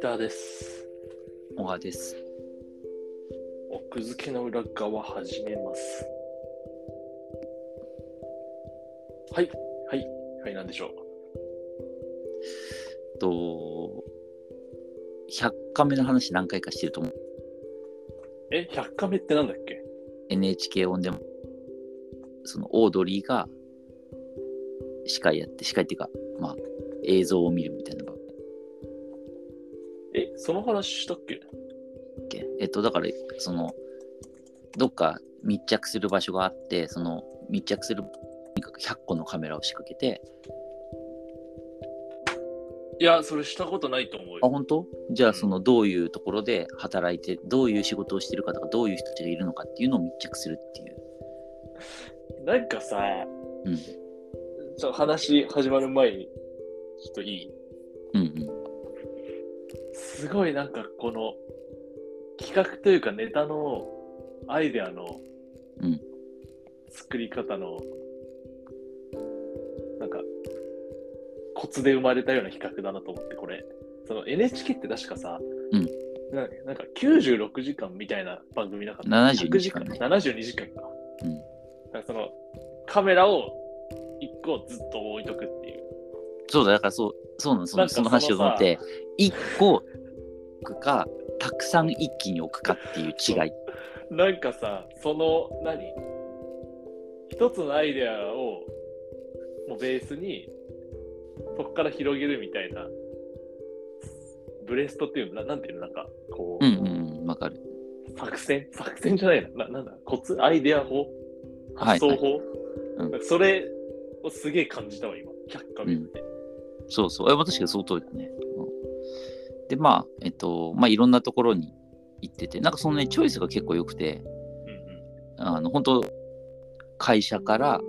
ターです。小川です。奥付けの裏側始めます。はい、はい、はい、なんでしょう？と、100カメの話何回かしてると思う。え、100カメってなんだっけ？NHK オンでも、そのオードリーが司会やって、司会っていうか、まあ、映像を見るみたいなその話したっけ？えっと、だから、その、どっか密着する場所があって、その密着する、とにかく100個のカメラを仕掛けて、いや、それしたことないと思うあ、よ。本当？じゃあ、その、どういうところで働いて、どういう仕事をしてるかとか、どういう人たちがいるのかっていうのを密着するっていう。なんかさ、うん。ちょ話始まる前に、ちょっといい？うんうん。すごいなんかこの企画というかネタのアイデアのうん。作り方のなんかコツで生まれたような企画だなと思ってこれ。その NHK って確かさ、うん。ななんか96時間みたいな番組なかった。72 100時間ね。72時間か,、うん。なんかそのカメラを1個ずっと置いとくっていうそうだ、だからそう、そうなの、そなんかのその話を思って、一個置くか、たくさん一気に置くかっていう違い。なんかさ、その何？一つのアイデアをもうベースにそこから広げるみたいなブレストっていうのななんていうの？なんかこう、うんうんうん、わかる。作戦？作戦じゃないの？ななんだ？コツ？アイデア法？はい発想法、うん。なんかそれをすげえ感じたわ今。100回目って、そうそう。え確かにその通りだね。うん。で、まあ、えっと、まあ、いろんなところに行ってて、なんかそのね、チョイスが結構良くて、うんあの、本当会社から、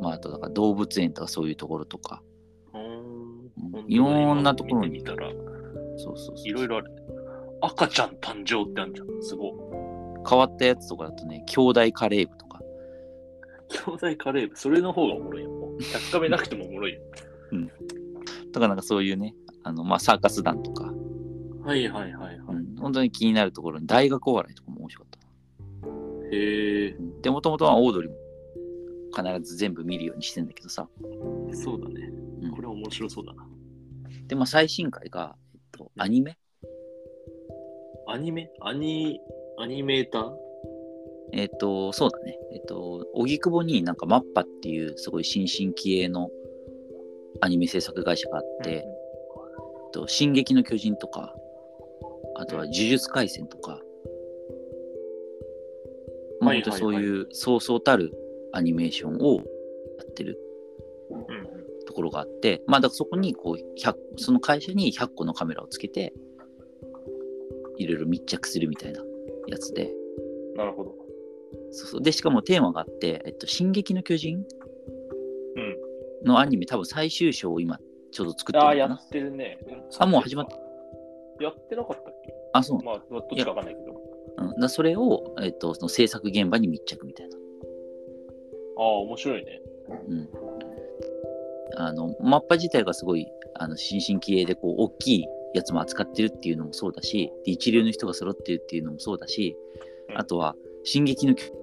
まあ、あと、だから動物園とかそういうところとか、うん。うんいろんなところに見てみたら。そうそうそう。いろいろある。赤ちゃん誕生ってあるじゃん。すごい。変わったやつとかだとね、兄弟カレー部とか、兄弟カレー部、それの方がおもろいよ。もう。100カメなくてもおもろいよ。とかなんかそういうね、あの、まあ、サーカス団とか、はいはいはいはうん、本当に気になるところに大学お笑いとかも面白かった。い。へえ、で、もともとはオードリーも必ず全部見るようにしてんだけどさ。そうだねうん。これ面白そうだな。で、まあ、最新回が、えっと、アニメ？アニメ？アニ、アニメーター？えっと、そうだね。えっと、荻窪になんかマッパっていうすごい新進気鋭のアニメ制作会社があって、えっと、進撃の巨人とか、あとは呪術廻戦とか、まあ、そういうそうそうたるアニメーションをやってるうんうんところがあって、まあ、だからそこにこう100その会社に100個のカメラをつけていろいろ密着するみたいなやつでなるほど。そうそうでしかもテーマがあって「えっと、進撃の巨人うん。」のアニメ多分最終章を今ちょうど作ってるああ、のかな。やってるね。あもう始まったやってなかったっけ？あそう、まあ、どっちかわかんないけど。うん、だそれを、えっと、その制作現場に密着みたいな。ああ、面白いね。うん。あのマッパ自体がすごいあの新進気鋭でこう大きいやつも扱ってるっていうのもそうだしで一流の人が揃ってるっていうのもそうだし、うん。あとは「進撃の巨人」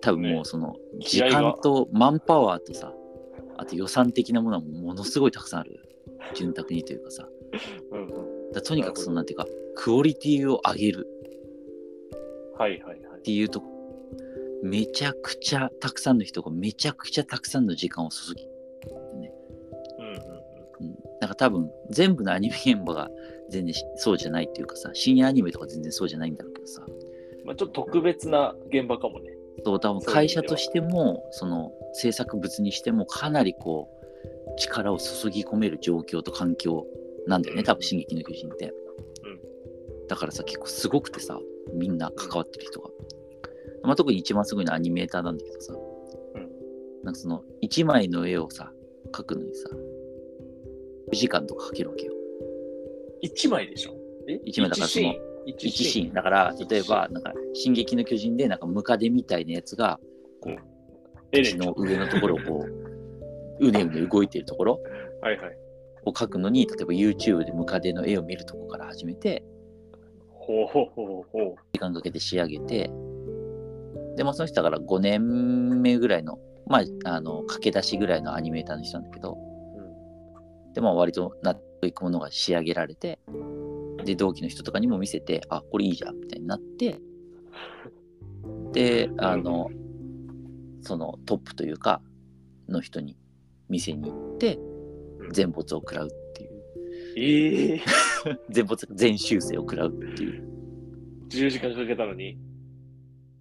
多分もねうその時間とマンパワーとさあと予算的なものはものすごいたくさんある潤沢にというかさ。だとにかくそのなんていうかクオリティを上げるはいはいはいっ。ていうとめちゃくちゃたくさんの人がめちゃくちゃたくさんの時間を注ぎうんうんうん。うん、なんか多分全部のアニメ現場が全然しそうじゃないっていうかさ深夜アニメとか全然そうじゃないんだろうけどさまあ、ちょっと特別な現場かもね。そう多分会社としてもその制作物にしてもかなりこう力を注ぎ込める状況と環境なんだよね多分「進撃の巨人」って、だからさ結構すごくてさみんな関わってる人が、まあ、特に一番すごいのはアニメーターなんだけどさ、ん。なんかその1枚の絵をさ描くのにさ4時間とかかけるわけよ。1枚でしょ？え？一枚だからその一シーン。だから例えばなんか「進撃の巨人」でなんかムカデみたいなやつがこうエレン口の上のところをこう うねうね動いてるところはいはい。を描くのに例えば YouTube でムカデの絵を見るとこから始めて。時間かけて仕上げてでもその人だから5年目ぐらいのまああの駆け出しぐらいのアニメーターの人なんだけど、でも割と納得いくものが仕上げられてで同期の人とかにも見せてあこれいいじゃんみたいになって。であのそのトップというかの人に店に行ってうん全没を食らうっていう。ええ 全没全修正を食らうっていう。10時間かけたのに。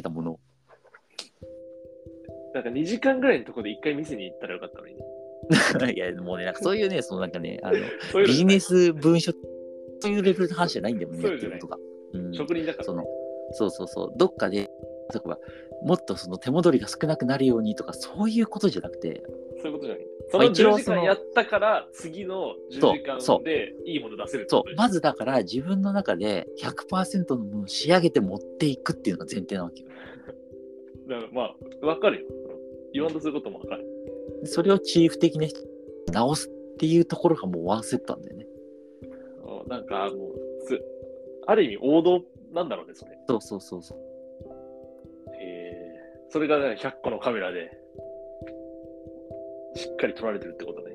もの。をなんか2時間ぐらいのところで1回店に行ったらよかったのに。ね。いやもうねなんかそういうねそのなんかねあのビジネス文書そういうレベルの話じゃないんだよねってることが、うん、職人だから、そのそうそうそう。どっかで例えばもっとその手戻りが少なくなるようにとかそういうことじゃなくて。そういうことじゃない。その10時間やったから、次の10時間でいいもの出せるそう。まずだから自分の中で100%のものを仕上げて持っていくっていうのが前提なわけよ。だからまあ、わかるよ。言わんとすることもわかる。それをチーフ的な人に直すっていうところがもうワンセットなんだよね。あなんかもうす、ある意味王道なんだろうね、それ。そうそうそうそうえー、それが、ね、100個のカメラで、しっかり撮られてるってことね。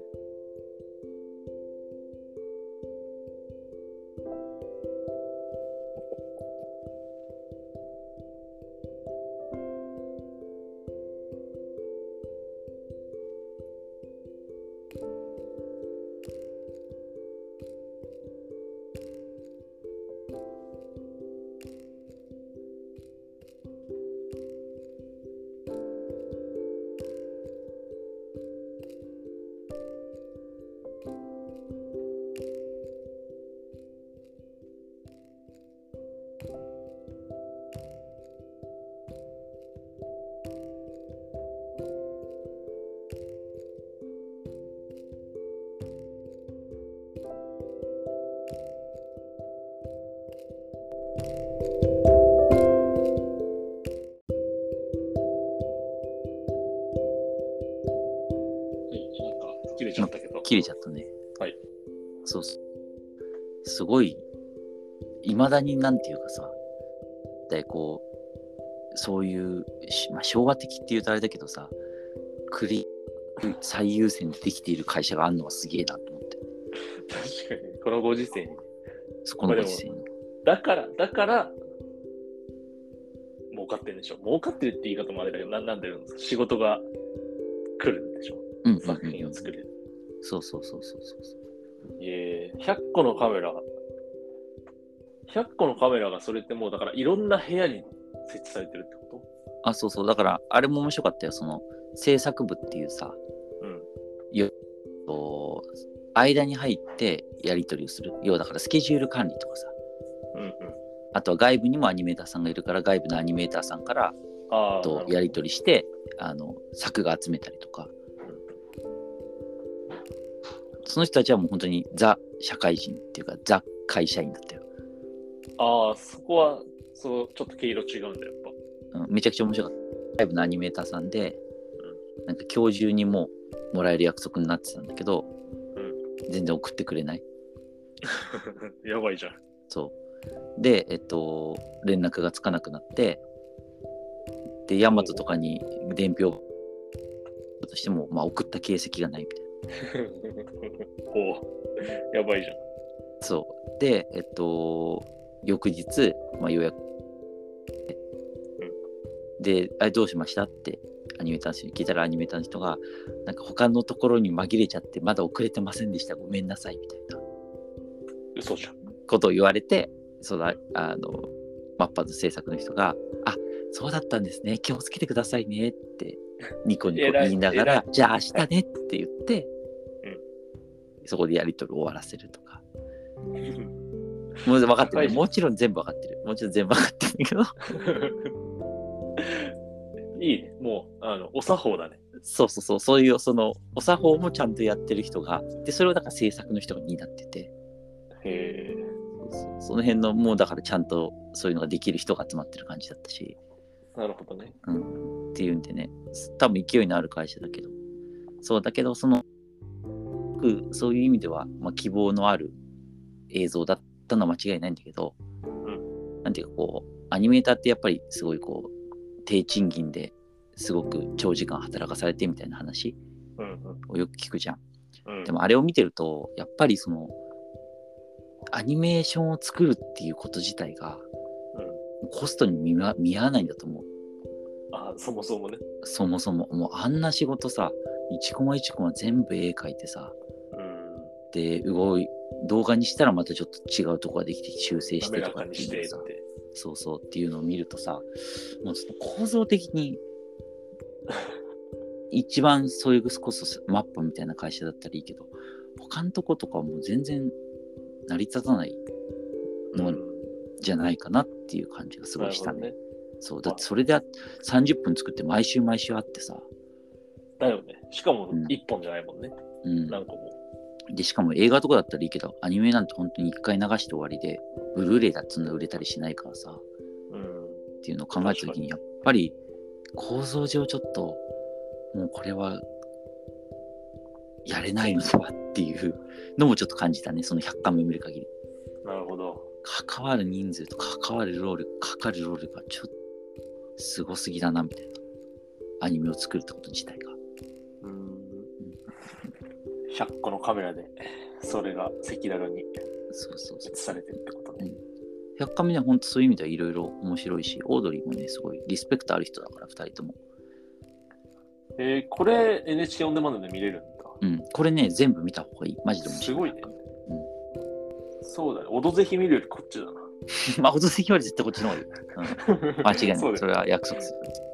けど。切れちゃったねはいそうそうすごいいまだになんていうかさだいこうそういう、しまあ、昭和的っていうとあれだけどさクリ最優先でできている会社があるのはすげえなと思って確かに、このご時世に。そこのご時世にだから、だから、儲かってるんでしょ。儲かってるって言い方もあれだけど、ななんでるんですか仕事が来るんでしょ。うん作品を作れる。そうそうそうそうそう。そうえー、100個のカメラ、100個のカメラがそれってもうだからいろんな部屋に設置されてるってこあそうそう。だからあれも面白かったよ。その制作部っていうさとうん。こう間に入ってやり取りをする。要はだからスケジュール管理とかさ。うんうん。あとは外部にもアニメーターさんがいるから外部のアニメーターさんから。とやり取りしてあの作画集めたりとかその人たちはもう本当にザ社会人っていうかザ会社員だったよ、ああ、そこは、そう、ちょっと毛色違うんだよ、やっぱ。うん、めちゃくちゃ面白かった。外部のアニメーターさんでなんか今日中にもうもらえる約束になってたんだけど、全然送ってくれない。やばいじゃん。そう。でえっと連絡がつかなくなってでヤマトとかに伝票としても、まあ、送った形跡がないみたいな おうやばいじゃん。そう。で、えっと、翌日、まあ、ようやく、で、あれどうしましたってアニメーターの人に聞いたらアニメーターの人が、なんか他のところに紛れちゃって、まだ遅れてませんでした、ごめんなさい、みたいな嘘じゃん。ことを言われて、その、ああの、マッパーズ制作の人が、あ、そうだったんですね、気をつけてくださいねって、ニコニコ言いなが偉ら、じゃあ明日ねって言って、うんそこでやり取りを終わらせるとか。もう分かってる。もちろん全部分かってる。もちろん全部分かってるけど、いいね。もう、あの、お作法だね。そうそうそう、そういう、その、お作法もちゃんとやってる人が、で、それをだから制作の人が担ってて、へえ。その辺の、もうだからちゃんとそういうのができる人が集まってる感じだったし、なるほどね。うん、っていうんでね、多分勢いのある会社だけど、そうだけど、その、くそういう意味では、まあ、希望のある映像だったのは間違いないんだけど、なんていうかこうアニメーターってやっぱりすごいこう低賃金ですごく長時間働かされてみたいな話うんをよく聞くじゃん。うん。うんでもあれを見てるとやっぱりそのアニメーションを作るっていうこと自体がうん。コストに見合わないんだと思う。あそもそもね。そもそももうあんな仕事さ1コマ1コマ全部絵描いてさうん。で動い動画にしたらまたちょっと違うとこができて修正してとかっていうのをさ。そうそうっていうのを見るとさもうその構造的に 一番それこそマッパみたいな会社だったらいいけど他のとことかはもう全然成り立たないのうんじゃないかなっていう感じがすごいしたね。なるそうだってそれで30分作って毎週毎週会ってさ、だよね。しかもうん一本じゃないもんね。うん、何個も。でしかも映画とかだったらいいけどアニメなんて本当に1回流して終わりでブルーレイだってそんな売れたりしないからさうん。っていうのを考えた時にやっぱり構造上ちょっともうこれはやれないのではっていうのもちょっと感じたねその100巻目見る限りなるほど。関わる人数と関わる労力かかる労力がちょっとすごすぎだなみたいなアニメを作るってこと自体がうん。100個のカメラで、それが赤裸々にそうそうそう映されてるってことね。100巻目は本当そういう意味ではいろいろ面白いしオードリーもねすごいリスペクトある人だから2人ともえー、これ NHK オンデマンドで見れるんだ。うんこれね全部見た方がいいマジで面白すごいね。そうだね。オドぜひ見るよりこっちだな。まあ、ほど的は絶対こっちの方がいい。うん、間違いない。そそれは約束する。